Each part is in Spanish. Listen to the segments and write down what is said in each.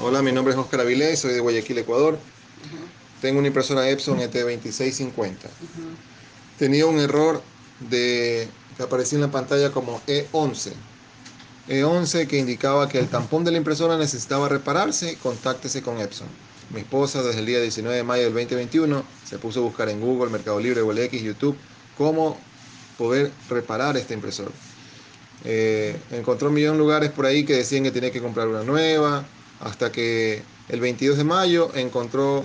Hola, mi nombre es Oscar Avilés, soy de Guayaquil, Ecuador. Tengo una impresora Epson ET2650. Tenía un error de que aparecía en la pantalla como E11. E11 que indicaba que el tampón de la impresora necesitaba repararse, contáctese con Epson. Mi esposa desde el día 19 de mayo del 2021 se puso a buscar en Google, Mercado Libre, OLX, YouTube, cómo poder reparar esta impresora. Eh, encontró un millón de lugares por ahí que decían que tenía que comprar una nueva, hasta que el 22 de mayo encontró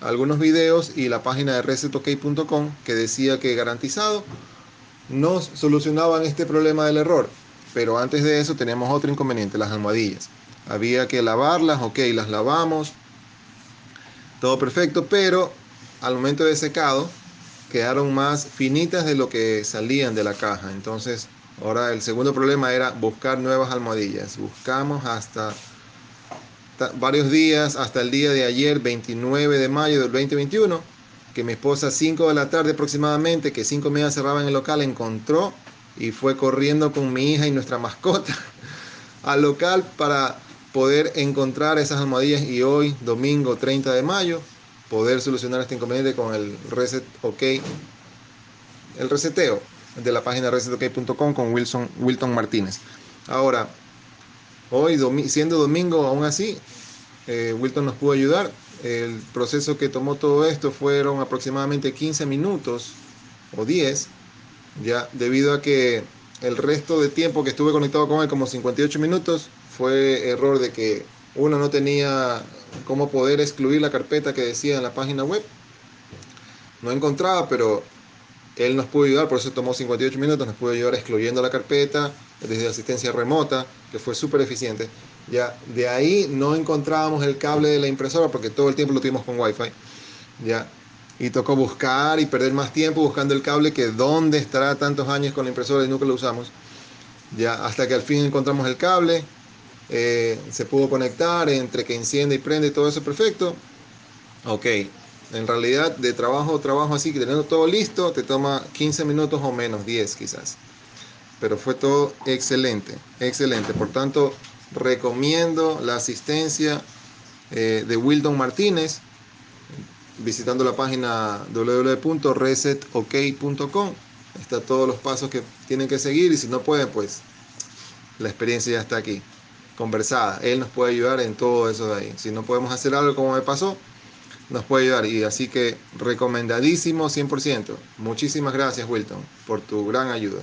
algunos videos y la página de resetok.com que decía que garantizado nos solucionaban este problema del error. Pero antes de eso teníamos otro inconveniente, las almohadillas. Había que lavarlas, ok, las lavamos, todo perfecto, pero al momento de secado quedaron más finitas de lo que salían de la caja. Entonces, ahora el segundo problema era buscar nuevas almohadillas. Buscamos hasta varios días, hasta el día de ayer, 29 de mayo del 2021, que mi esposa a 5 de la tarde aproximadamente, que 5 media cerraba en el local, encontró y fue corriendo con mi hija y nuestra mascota al local para poder encontrar esas almohadillas y hoy, domingo 30 de mayo, poder solucionar este inconveniente con el reset ok, el reseteo de la página resetok.com con Wilson, Wilton Martínez. Ahora, Hoy, siendo domingo, aún así, eh, Wilton nos pudo ayudar. El proceso que tomó todo esto fueron aproximadamente 15 minutos o 10, ya debido a que el resto de tiempo que estuve conectado con él, como 58 minutos, fue error de que uno no tenía cómo poder excluir la carpeta que decía en la página web. No encontraba, pero él nos pudo ayudar, por eso tomó 58 minutos, nos pudo ayudar excluyendo la carpeta desde asistencia remota, que fue súper eficiente. Ya de ahí no encontrábamos el cable de la impresora porque todo el tiempo lo tuvimos con Wi-Fi. Ya y tocó buscar y perder más tiempo buscando el cable que dónde estará tantos años con la impresora y nunca lo usamos. Ya hasta que al fin encontramos el cable, eh, se pudo conectar entre que enciende y prende todo eso perfecto. Ok, en realidad, de trabajo trabajo así, que teniendo todo listo, te toma 15 minutos o menos, 10 quizás. Pero fue todo excelente, excelente. Por tanto, recomiendo la asistencia eh, de Wilton Martínez visitando la página www.resetok.com. Está todos los pasos que tienen que seguir y si no pueden, pues la experiencia ya está aquí, conversada. Él nos puede ayudar en todo eso de ahí. Si no podemos hacer algo como me pasó, nos puede ayudar. Y así que recomendadísimo 100%. Muchísimas gracias, Wilton, por tu gran ayuda.